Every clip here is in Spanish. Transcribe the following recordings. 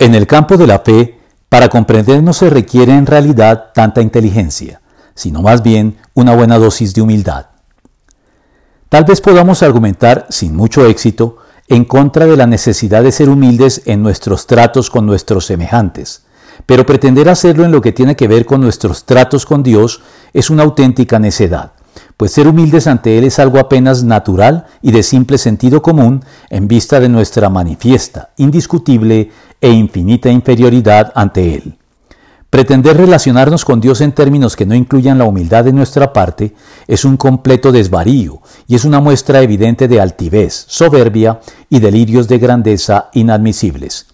En el campo de la fe, para comprender no se requiere en realidad tanta inteligencia, sino más bien una buena dosis de humildad. Tal vez podamos argumentar, sin mucho éxito, en contra de la necesidad de ser humildes en nuestros tratos con nuestros semejantes, pero pretender hacerlo en lo que tiene que ver con nuestros tratos con Dios es una auténtica necedad pues ser humildes ante Él es algo apenas natural y de simple sentido común en vista de nuestra manifiesta, indiscutible e infinita inferioridad ante Él. Pretender relacionarnos con Dios en términos que no incluyan la humildad de nuestra parte es un completo desvarío y es una muestra evidente de altivez, soberbia y delirios de grandeza inadmisibles.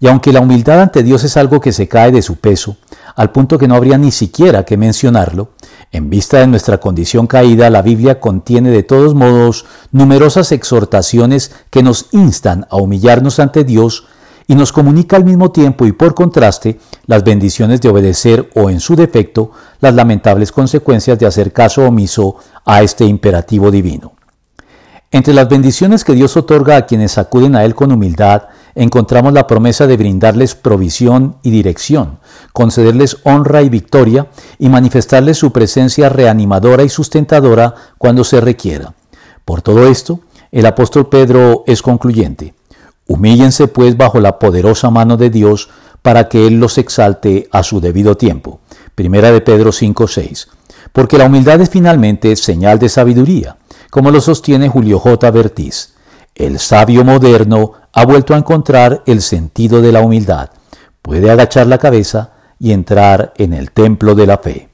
Y aunque la humildad ante Dios es algo que se cae de su peso, al punto que no habría ni siquiera que mencionarlo, en vista de nuestra condición caída, la Biblia contiene de todos modos numerosas exhortaciones que nos instan a humillarnos ante Dios y nos comunica al mismo tiempo y por contraste las bendiciones de obedecer o en su defecto las lamentables consecuencias de hacer caso omiso a este imperativo divino. Entre las bendiciones que Dios otorga a quienes acuden a Él con humildad, encontramos la promesa de brindarles provisión y dirección, concederles honra y victoria y manifestarles su presencia reanimadora y sustentadora cuando se requiera. Por todo esto, el apóstol Pedro es concluyente. Humíllense pues bajo la poderosa mano de Dios para que Él los exalte a su debido tiempo. Primera de Pedro 5:6. Porque la humildad es finalmente señal de sabiduría como lo sostiene Julio J. Bertiz. El sabio moderno ha vuelto a encontrar el sentido de la humildad. Puede agachar la cabeza y entrar en el templo de la fe.